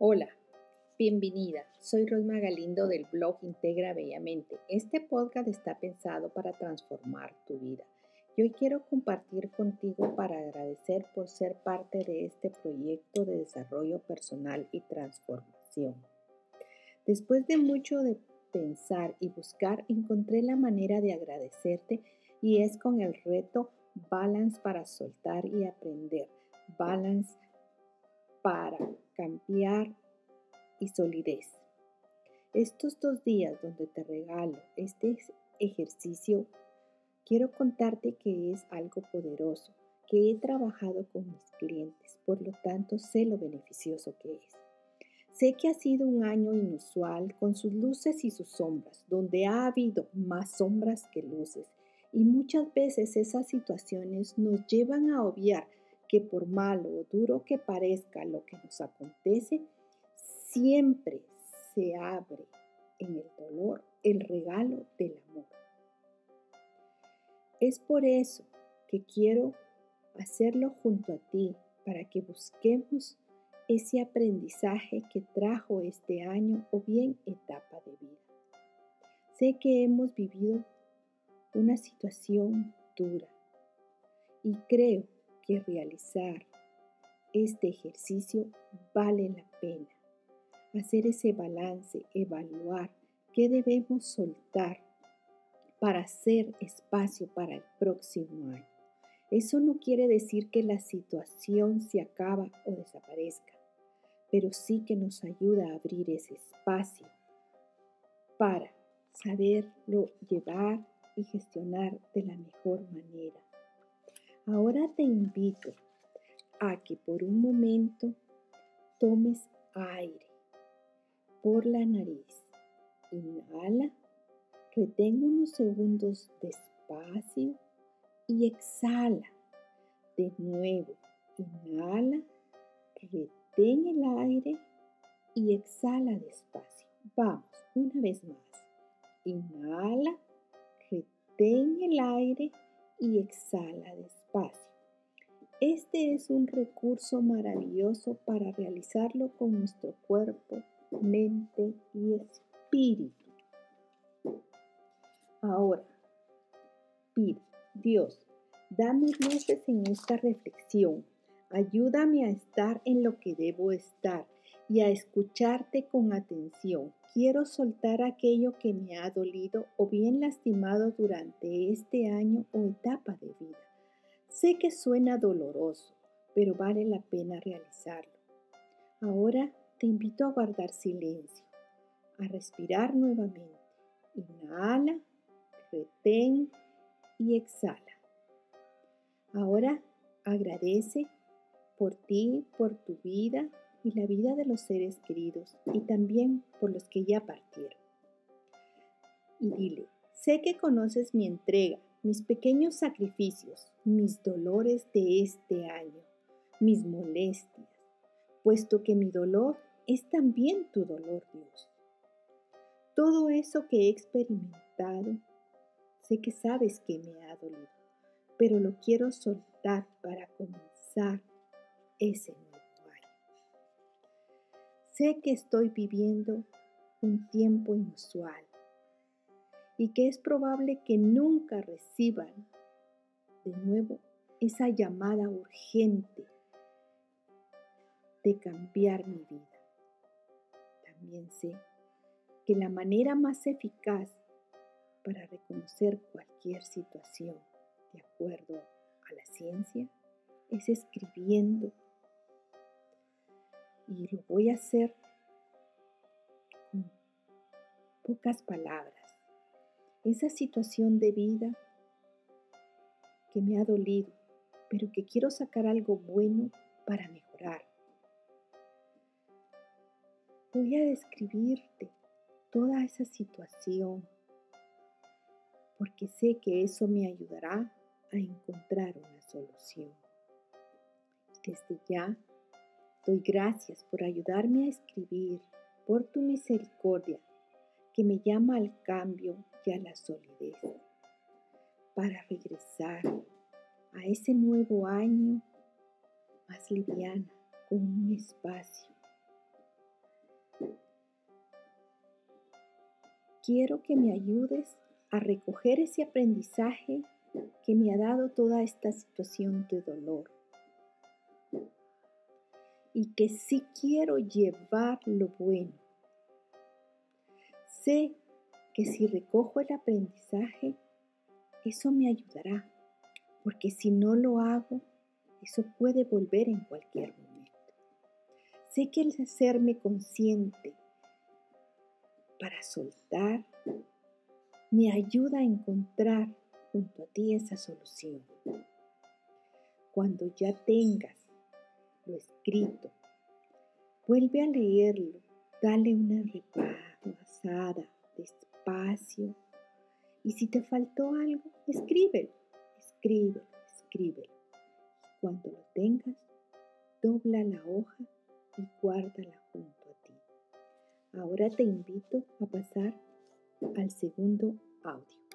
Hola, bienvenida. Soy Rosma Galindo del blog Integra Bellamente. Este podcast está pensado para transformar tu vida. Y hoy quiero compartir contigo para agradecer por ser parte de este proyecto de desarrollo personal y transformación. Después de mucho de pensar y buscar, encontré la manera de agradecerte y es con el reto Balance para soltar y aprender. Balance para cambiar y solidez. Estos dos días donde te regalo este ejercicio, quiero contarte que es algo poderoso, que he trabajado con mis clientes, por lo tanto sé lo beneficioso que es. Sé que ha sido un año inusual con sus luces y sus sombras, donde ha habido más sombras que luces, y muchas veces esas situaciones nos llevan a obviar que por malo o duro que parezca lo que nos acontece, siempre se abre en el dolor el regalo del amor. Es por eso que quiero hacerlo junto a ti para que busquemos ese aprendizaje que trajo este año o bien etapa de vida. Sé que hemos vivido una situación dura y creo que realizar este ejercicio vale la pena. Hacer ese balance, evaluar qué debemos soltar para hacer espacio para el próximo año. Eso no quiere decir que la situación se acaba o desaparezca, pero sí que nos ayuda a abrir ese espacio para saberlo llevar y gestionar de la mejor manera. Ahora te invito a que por un momento tomes aire por la nariz. Inhala, retén unos segundos despacio y exhala. De nuevo, inhala, retén el aire y exhala despacio. Vamos, una vez más. Inhala, retén el aire y exhala despacio. Este es un recurso maravilloso para realizarlo con nuestro cuerpo, mente y espíritu. Ahora, pide, Dios, dame luces en esta reflexión. Ayúdame a estar en lo que debo estar y a escucharte con atención. Quiero soltar aquello que me ha dolido o bien lastimado durante este año o etapa de vida. Sé que suena doloroso, pero vale la pena realizarlo. Ahora te invito a guardar silencio, a respirar nuevamente. Inhala, retén y exhala. Ahora agradece por ti, por tu vida y la vida de los seres queridos y también por los que ya partieron. Y dile, sé que conoces mi entrega, mis pequeños sacrificios, mis dolores de este año, mis molestias, puesto que mi dolor es también tu dolor, Dios. Todo eso que he experimentado, sé que sabes que me ha dolido, pero lo quiero soltar para comenzar ese Sé que estoy viviendo un tiempo inusual y que es probable que nunca reciban de nuevo esa llamada urgente de cambiar mi vida. También sé que la manera más eficaz para reconocer cualquier situación de acuerdo a la ciencia es escribiendo y lo voy a hacer con pocas palabras. Esa situación de vida que me ha dolido, pero que quiero sacar algo bueno para mejorar. Voy a describirte toda esa situación porque sé que eso me ayudará a encontrar una solución. Desde ya Doy gracias por ayudarme a escribir, por tu misericordia, que me llama al cambio a la solidez para regresar a ese nuevo año más liviana, con un espacio. Quiero que me ayudes a recoger ese aprendizaje que me ha dado toda esta situación de dolor. Y que sí quiero llevar lo bueno. Sé que si recojo el aprendizaje, eso me ayudará, porque si no lo hago, eso puede volver en cualquier momento. Sé que el hacerme consciente para soltar me ayuda a encontrar junto a ti esa solución. Cuando ya tengas lo escrito, vuelve a leerlo, dale una repasada despacio y si te faltó algo, escríbelo, escríbelo, escríbelo. Cuando lo tengas, dobla la hoja y guárdala junto a ti. Ahora te invito a pasar al segundo audio.